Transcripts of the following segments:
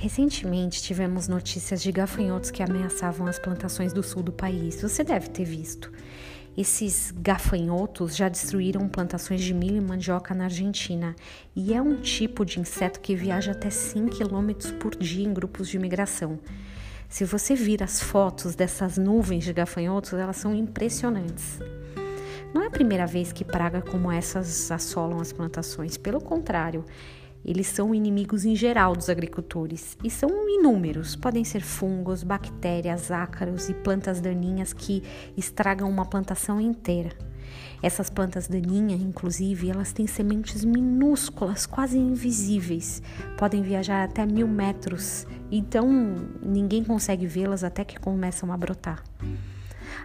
Recentemente tivemos notícias de gafanhotos que ameaçavam as plantações do sul do país. Você deve ter visto. Esses gafanhotos já destruíram plantações de milho e mandioca na Argentina e é um tipo de inseto que viaja até 100 km por dia em grupos de migração. Se você vir as fotos dessas nuvens de gafanhotos, elas são impressionantes. Não é a primeira vez que praga como essas assolam as plantações, pelo contrário, eles são inimigos em geral dos agricultores e são inúmeros. Podem ser fungos, bactérias, ácaros e plantas daninhas que estragam uma plantação inteira. Essas plantas daninhas, inclusive, elas têm sementes minúsculas, quase invisíveis. Podem viajar até mil metros, então ninguém consegue vê-las até que começam a brotar.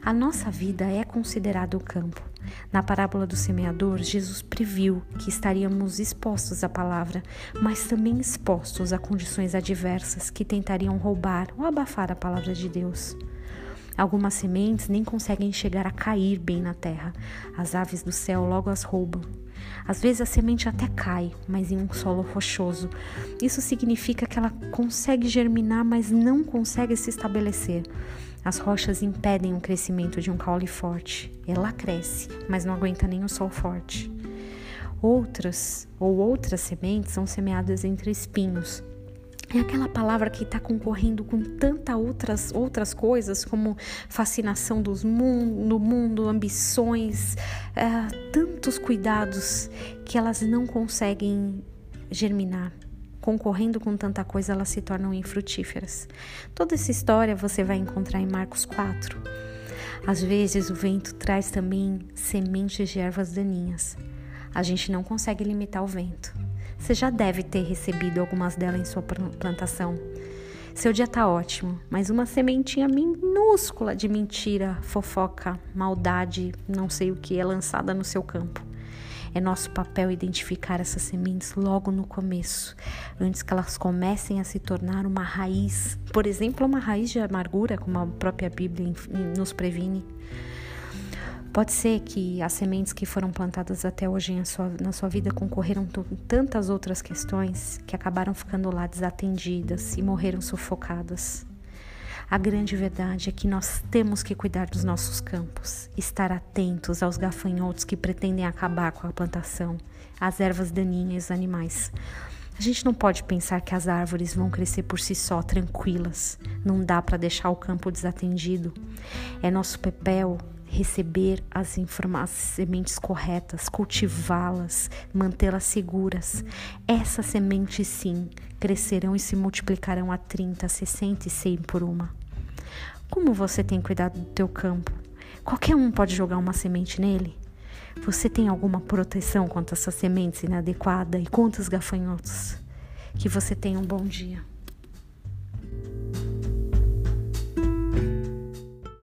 A nossa vida é considerada o campo. Na parábola do semeador, Jesus previu que estaríamos expostos à palavra, mas também expostos a condições adversas que tentariam roubar ou abafar a palavra de Deus. Algumas sementes nem conseguem chegar a cair bem na terra. As aves do céu logo as roubam. Às vezes a semente até cai, mas em um solo rochoso. Isso significa que ela consegue germinar, mas não consegue se estabelecer. As rochas impedem o crescimento de um caule forte. Ela cresce, mas não aguenta nem o sol forte. Outras ou outras sementes são semeadas entre espinhos. É aquela palavra que está concorrendo com tantas outras, outras coisas, como fascinação dos mundo, do mundo, ambições, é, tantos cuidados que elas não conseguem germinar concorrendo com tanta coisa, elas se tornam infrutíferas. Toda essa história você vai encontrar em Marcos 4. Às vezes o vento traz também sementes de ervas daninhas. A gente não consegue limitar o vento. Você já deve ter recebido algumas delas em sua plantação. Seu dia tá ótimo, mas uma sementinha minúscula de mentira, fofoca, maldade, não sei o que é lançada no seu campo. É nosso papel identificar essas sementes logo no começo, antes que elas comecem a se tornar uma raiz, por exemplo, uma raiz de amargura, como a própria Bíblia nos previne. Pode ser que as sementes que foram plantadas até hoje sua, na sua vida concorreram com tantas outras questões que acabaram ficando lá desatendidas e morreram sufocadas. A grande verdade é que nós temos que cuidar dos nossos campos, estar atentos aos gafanhotos que pretendem acabar com a plantação, às ervas daninhas e os animais. A gente não pode pensar que as árvores vão crescer por si só tranquilas. Não dá para deixar o campo desatendido. É nosso papel receber as sementes corretas, cultivá-las, mantê-las seguras. Essas sementes, sim, crescerão e se multiplicarão a 30, 60 e 100 por uma. Como você tem cuidado do teu campo? Qualquer um pode jogar uma semente nele? Você tem alguma proteção contra essas sementes inadequadas e contra os gafanhotos? Que você tenha um bom dia.